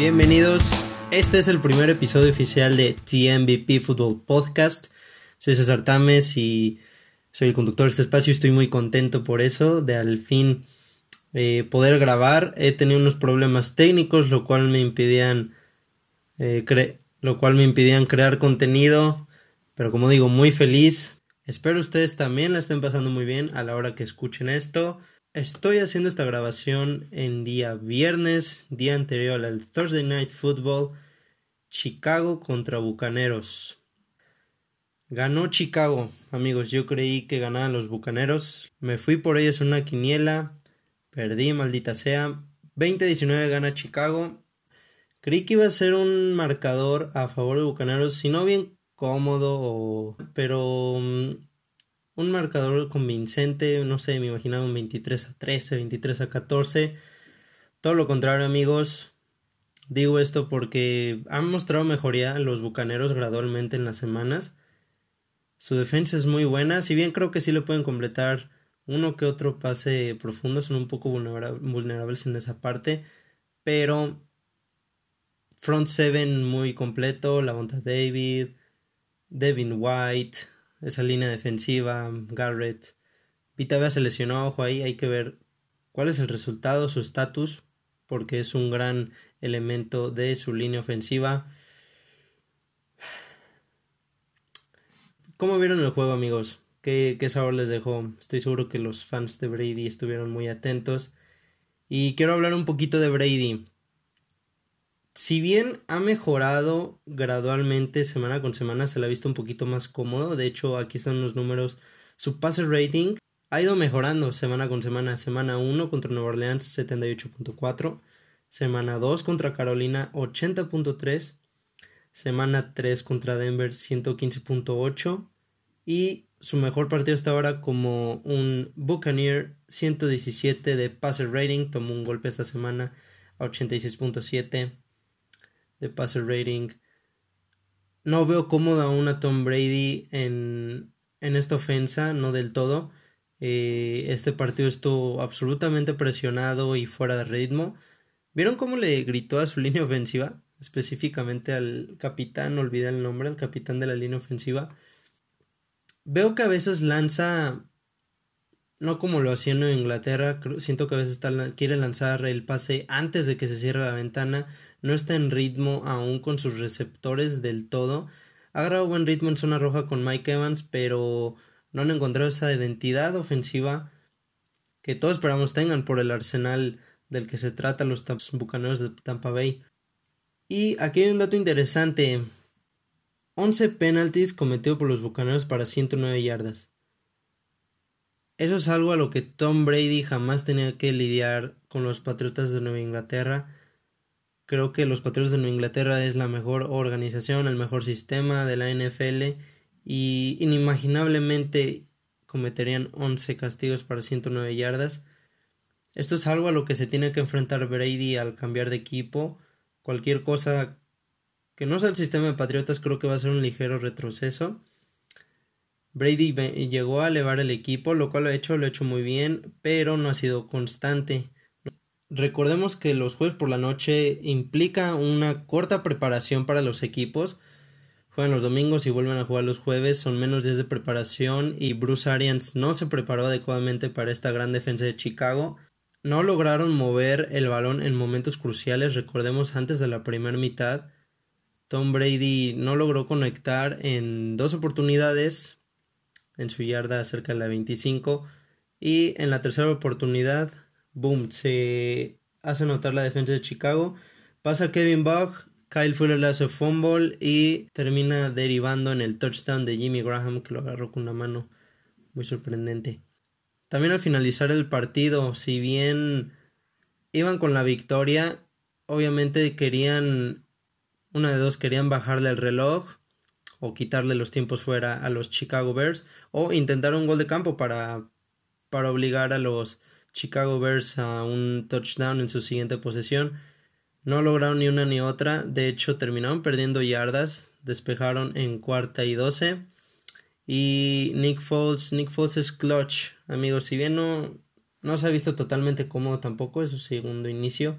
Bienvenidos. Este es el primer episodio oficial de TMVP Football Podcast. Soy César Tames y soy el conductor de este espacio. Estoy muy contento por eso, de al fin eh, poder grabar. He tenido unos problemas técnicos, lo cual me impidían, eh, lo cual me crear contenido. Pero como digo, muy feliz. Espero ustedes también la estén pasando muy bien a la hora que escuchen esto. Estoy haciendo esta grabación en día viernes, día anterior al Thursday Night Football, Chicago contra Bucaneros. Ganó Chicago, amigos. Yo creí que ganaban los Bucaneros. Me fui por ellos una quiniela. Perdí, maldita sea. 20-19 gana Chicago. Creí que iba a ser un marcador a favor de Bucaneros, si no bien cómodo, pero mm, un marcador convincente, no sé, me imaginaba un 23 a 13, 23 a 14. Todo lo contrario, amigos. Digo esto porque han mostrado mejoría los bucaneros gradualmente en las semanas. Su defensa es muy buena, si bien creo que sí le pueden completar uno que otro pase profundo, son un poco vulnerables en esa parte, pero front seven muy completo, la Monta David, Devin White, esa línea defensiva, Garrett. Vita se lesionó, ojo ahí, hay que ver cuál es el resultado, su estatus, porque es un gran elemento de su línea ofensiva. ¿Cómo vieron el juego, amigos? ¿Qué, ¿Qué, sabor les dejó? Estoy seguro que los fans de Brady estuvieron muy atentos. Y quiero hablar un poquito de Brady si bien ha mejorado gradualmente semana con semana, se la ha visto un poquito más cómodo. De hecho, aquí están los números. Su passer rating ha ido mejorando semana con semana. Semana 1 contra Nueva Orleans 78.4. Semana 2 contra Carolina 80.3. Semana 3 contra Denver 115.8. Y su mejor partido hasta ahora como un Buccaneer 117 de passer rating. Tomó un golpe esta semana a 86.7 de passer rating. No veo cómoda una Tom Brady en, en esta ofensa, no del todo. Eh, este partido estuvo absolutamente presionado y fuera de ritmo. ¿Vieron cómo le gritó a su línea ofensiva? Específicamente al capitán, olvida el nombre, al capitán de la línea ofensiva. Veo que a veces lanza, no como lo hacía en Inglaterra, siento que a veces quiere lanzar el pase antes de que se cierre la ventana no está en ritmo aún con sus receptores del todo. Ha grabado buen ritmo en zona roja con Mike Evans, pero no han encontrado esa identidad ofensiva que todos esperamos tengan por el arsenal del que se trata los bucaneros de Tampa Bay. Y aquí hay un dato interesante. 11 penalties cometidos por los bucaneros para 109 yardas. Eso es algo a lo que Tom Brady jamás tenía que lidiar con los Patriotas de Nueva Inglaterra Creo que los Patriotas de Nueva Inglaterra es la mejor organización, el mejor sistema de la NFL y inimaginablemente cometerían 11 castigos para 109 yardas. Esto es algo a lo que se tiene que enfrentar Brady al cambiar de equipo. Cualquier cosa que no sea el sistema de Patriotas creo que va a ser un ligero retroceso. Brady llegó a elevar el equipo, lo cual lo ha hecho, lo ha hecho muy bien, pero no ha sido constante. Recordemos que los jueves por la noche implica una corta preparación para los equipos. Juegan los domingos y vuelven a jugar los jueves, son menos días de preparación y Bruce Arians no se preparó adecuadamente para esta gran defensa de Chicago. No lograron mover el balón en momentos cruciales, recordemos antes de la primera mitad. Tom Brady no logró conectar en dos oportunidades en su yarda cerca de la 25 y en la tercera oportunidad boom, se hace notar la defensa de Chicago. Pasa Kevin Buck, Kyle Fuller le hace fumble y termina derivando en el touchdown de Jimmy Graham que lo agarró con una mano muy sorprendente. También al finalizar el partido, si bien iban con la victoria, obviamente querían, una de dos, querían bajarle el reloj o quitarle los tiempos fuera a los Chicago Bears o intentar un gol de campo para, para obligar a los Chicago Bears a un touchdown en su siguiente posesión. No lograron ni una ni otra. De hecho, terminaron perdiendo yardas. Despejaron en cuarta y doce. Y Nick Foles, Nick Foles es clutch, amigos. Si bien no, no se ha visto totalmente cómodo tampoco, es su segundo inicio.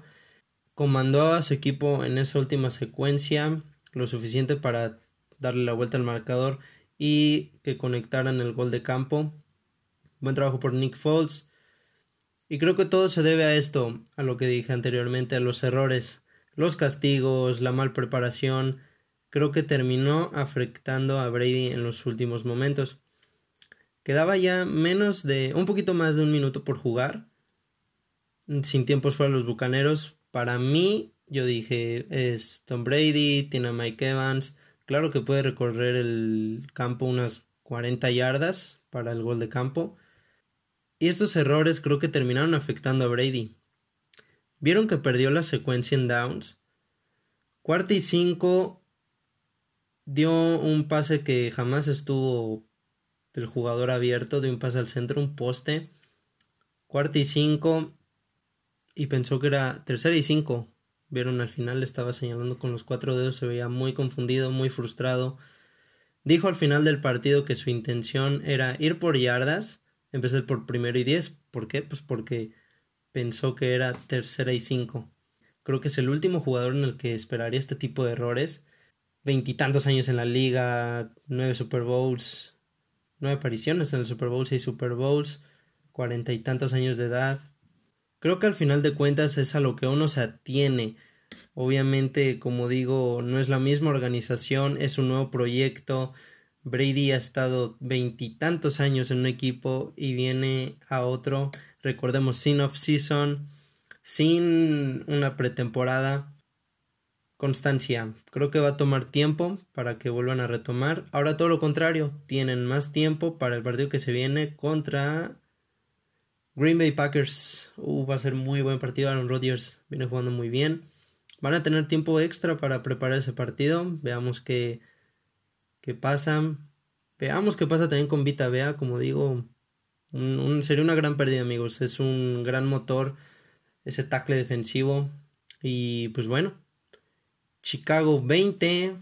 comandó a su equipo en esa última secuencia lo suficiente para darle la vuelta al marcador y que conectaran el gol de campo. Buen trabajo por Nick Foles. Y creo que todo se debe a esto, a lo que dije anteriormente, a los errores, los castigos, la mal preparación. Creo que terminó afectando a Brady en los últimos momentos. Quedaba ya menos de un poquito más de un minuto por jugar. Sin tiempos fuera los bucaneros. Para mí, yo dije, es Tom Brady, tiene a Mike Evans. Claro que puede recorrer el campo unas 40 yardas para el gol de campo. Y estos errores creo que terminaron afectando a Brady. ¿Vieron que perdió la secuencia en downs? Cuarta y cinco dio un pase que jamás estuvo el jugador abierto, dio un pase al centro, un poste. Cuarta y cinco y pensó que era tercera y cinco. Vieron al final, estaba señalando con los cuatro dedos, se veía muy confundido, muy frustrado. Dijo al final del partido que su intención era ir por yardas, empezar por primero y diez. ¿Por qué? Pues porque pensó que era tercera y cinco. Creo que es el último jugador en el que esperaría este tipo de errores. Veintitantos años en la liga, nueve Super Bowls, nueve apariciones en el Super Bowl, seis Super Bowls, cuarenta y tantos años de edad. Creo que al final de cuentas es a lo que uno se atiene. Obviamente, como digo, no es la misma organización, es un nuevo proyecto. Brady ha estado veintitantos años en un equipo y viene a otro, recordemos, sin off-season, sin una pretemporada. Constancia. Creo que va a tomar tiempo para que vuelvan a retomar. Ahora todo lo contrario, tienen más tiempo para el partido que se viene contra Green Bay Packers. Uh, va a ser muy buen partido. Aaron Rodgers viene jugando muy bien. Van a tener tiempo extra para preparar ese partido. Veamos qué, qué pasa. Veamos qué pasa también con Vita Vea. Como digo, sería una gran pérdida, amigos. Es un gran motor ese tackle defensivo. Y pues bueno, Chicago 20,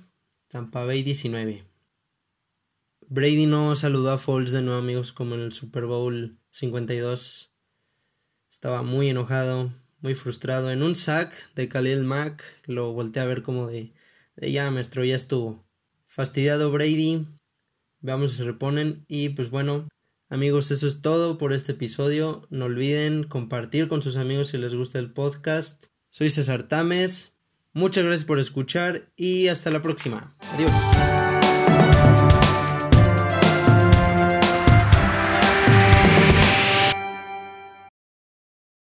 Tampa Bay 19. Brady no saludó a Foles de nuevo, amigos, como en el Super Bowl 52. Estaba muy enojado, muy frustrado. En un sack de Khalil Mack lo volteé a ver como de, de ya, maestro, ya estuvo. Fastidiado Brady. Veamos si se reponen. Y pues bueno, amigos, eso es todo por este episodio. No olviden compartir con sus amigos si les gusta el podcast. Soy César Tames. Muchas gracias por escuchar y hasta la próxima. Adiós.